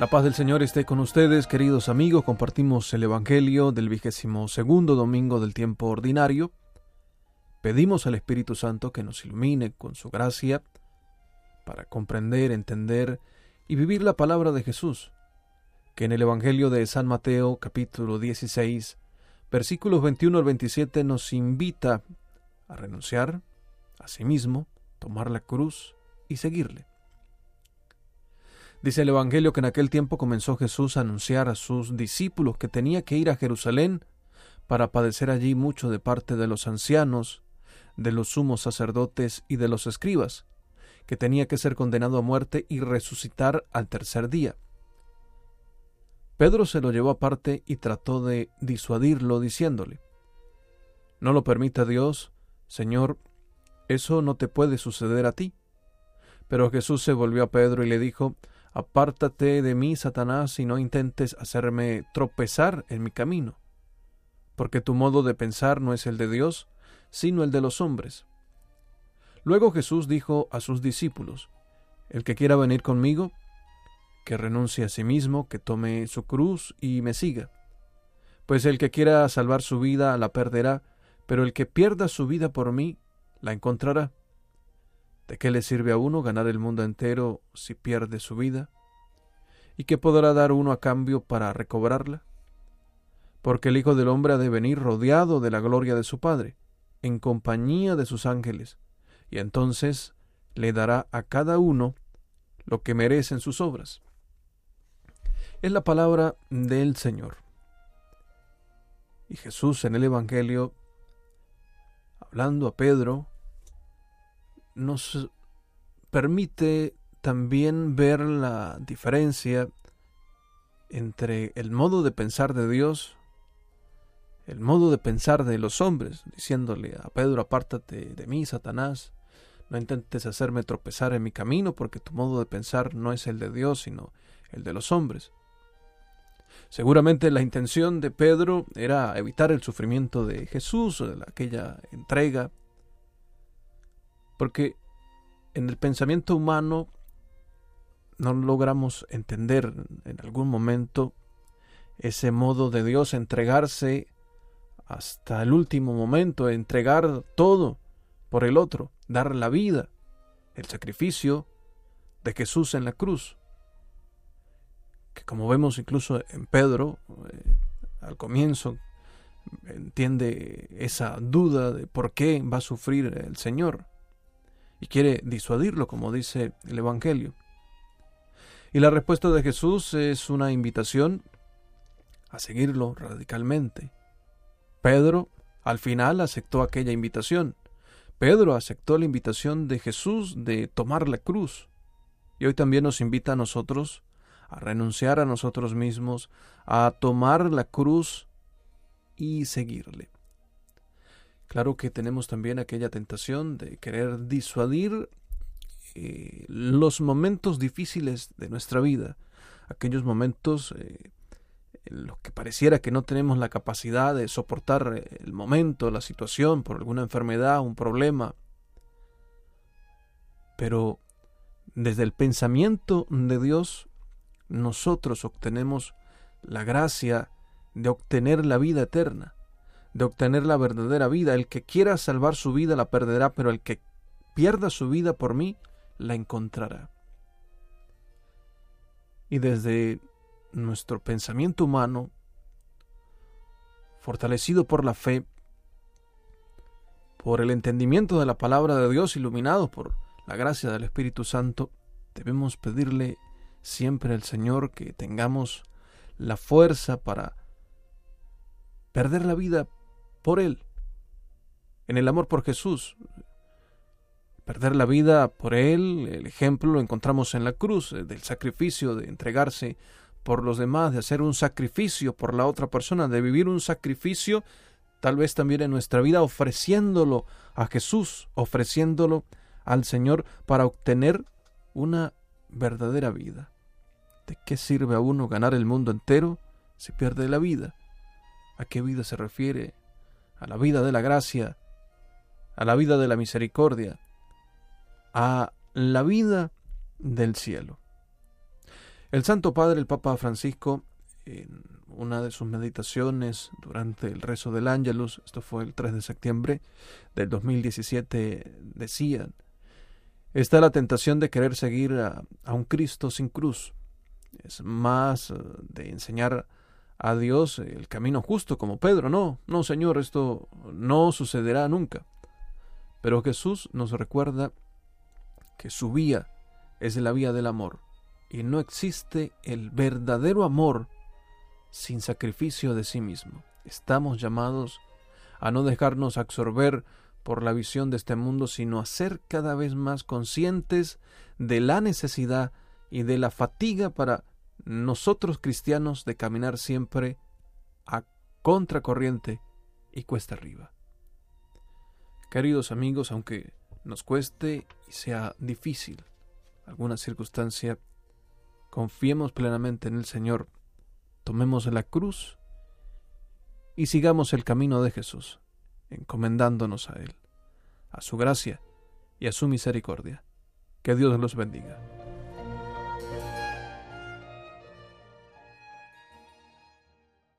La paz del Señor esté con ustedes, queridos amigos. Compartimos el Evangelio del vigésimo segundo domingo del tiempo ordinario. Pedimos al Espíritu Santo que nos ilumine con su gracia para comprender, entender y vivir la palabra de Jesús, que en el Evangelio de San Mateo capítulo 16, versículos 21 al 27 nos invita a renunciar a sí mismo, tomar la cruz y seguirle. Dice el Evangelio que en aquel tiempo comenzó Jesús a anunciar a sus discípulos que tenía que ir a Jerusalén para padecer allí mucho de parte de los ancianos, de los sumos sacerdotes y de los escribas, que tenía que ser condenado a muerte y resucitar al tercer día. Pedro se lo llevó aparte y trató de disuadirlo diciéndole, No lo permita Dios, Señor, eso no te puede suceder a ti. Pero Jesús se volvió a Pedro y le dijo, Apártate de mí, Satanás, y no intentes hacerme tropezar en mi camino, porque tu modo de pensar no es el de Dios, sino el de los hombres. Luego Jesús dijo a sus discípulos, El que quiera venir conmigo, que renuncie a sí mismo, que tome su cruz y me siga. Pues el que quiera salvar su vida la perderá, pero el que pierda su vida por mí la encontrará. ¿De qué le sirve a uno ganar el mundo entero si pierde su vida? ¿Y qué podrá dar uno a cambio para recobrarla? Porque el Hijo del Hombre ha de venir rodeado de la gloria de su Padre, en compañía de sus ángeles, y entonces le dará a cada uno lo que merecen sus obras. Es la palabra del Señor. Y Jesús en el Evangelio, hablando a Pedro, nos permite también ver la diferencia entre el modo de pensar de Dios, el modo de pensar de los hombres, diciéndole a Pedro, apártate de mí, Satanás, no intentes hacerme tropezar en mi camino, porque tu modo de pensar no es el de Dios, sino el de los hombres. Seguramente la intención de Pedro era evitar el sufrimiento de Jesús, aquella entrega, porque en el pensamiento humano no logramos entender en algún momento ese modo de Dios entregarse hasta el último momento, entregar todo por el otro, dar la vida, el sacrificio de Jesús en la cruz. Que como vemos incluso en Pedro, eh, al comienzo, entiende esa duda de por qué va a sufrir el Señor y quiere disuadirlo, como dice el Evangelio. Y la respuesta de Jesús es una invitación a seguirlo radicalmente. Pedro al final aceptó aquella invitación. Pedro aceptó la invitación de Jesús de tomar la cruz. Y hoy también nos invita a nosotros a renunciar a nosotros mismos, a tomar la cruz y seguirle. Claro que tenemos también aquella tentación de querer disuadir eh, los momentos difíciles de nuestra vida, aquellos momentos eh, en los que pareciera que no tenemos la capacidad de soportar eh, el momento, la situación, por alguna enfermedad, un problema. Pero desde el pensamiento de Dios, nosotros obtenemos la gracia de obtener la vida eterna de obtener la verdadera vida. El que quiera salvar su vida la perderá, pero el que pierda su vida por mí la encontrará. Y desde nuestro pensamiento humano, fortalecido por la fe, por el entendimiento de la palabra de Dios, iluminado por la gracia del Espíritu Santo, debemos pedirle siempre al Señor que tengamos la fuerza para perder la vida por Él, en el amor por Jesús. Perder la vida por Él, el ejemplo lo encontramos en la cruz, eh, del sacrificio, de entregarse por los demás, de hacer un sacrificio por la otra persona, de vivir un sacrificio tal vez también en nuestra vida ofreciéndolo a Jesús, ofreciéndolo al Señor para obtener una verdadera vida. ¿De qué sirve a uno ganar el mundo entero si pierde la vida? ¿A qué vida se refiere a la vida de la gracia, a la vida de la misericordia, a la vida del cielo. El Santo Padre, el Papa Francisco, en una de sus meditaciones durante el rezo del Ángelus, esto fue el 3 de septiembre del 2017, decía, está la tentación de querer seguir a, a un Cristo sin cruz. Es más eh, de enseñar a Dios el camino justo como Pedro. No, no, Señor, esto no sucederá nunca. Pero Jesús nos recuerda que su vía es la vía del amor y no existe el verdadero amor sin sacrificio de sí mismo. Estamos llamados a no dejarnos absorber por la visión de este mundo, sino a ser cada vez más conscientes de la necesidad y de la fatiga para nosotros cristianos de caminar siempre a contracorriente y cuesta arriba. Queridos amigos, aunque nos cueste y sea difícil alguna circunstancia, confiemos plenamente en el Señor, tomemos la cruz y sigamos el camino de Jesús, encomendándonos a Él, a su gracia y a su misericordia. Que Dios los bendiga.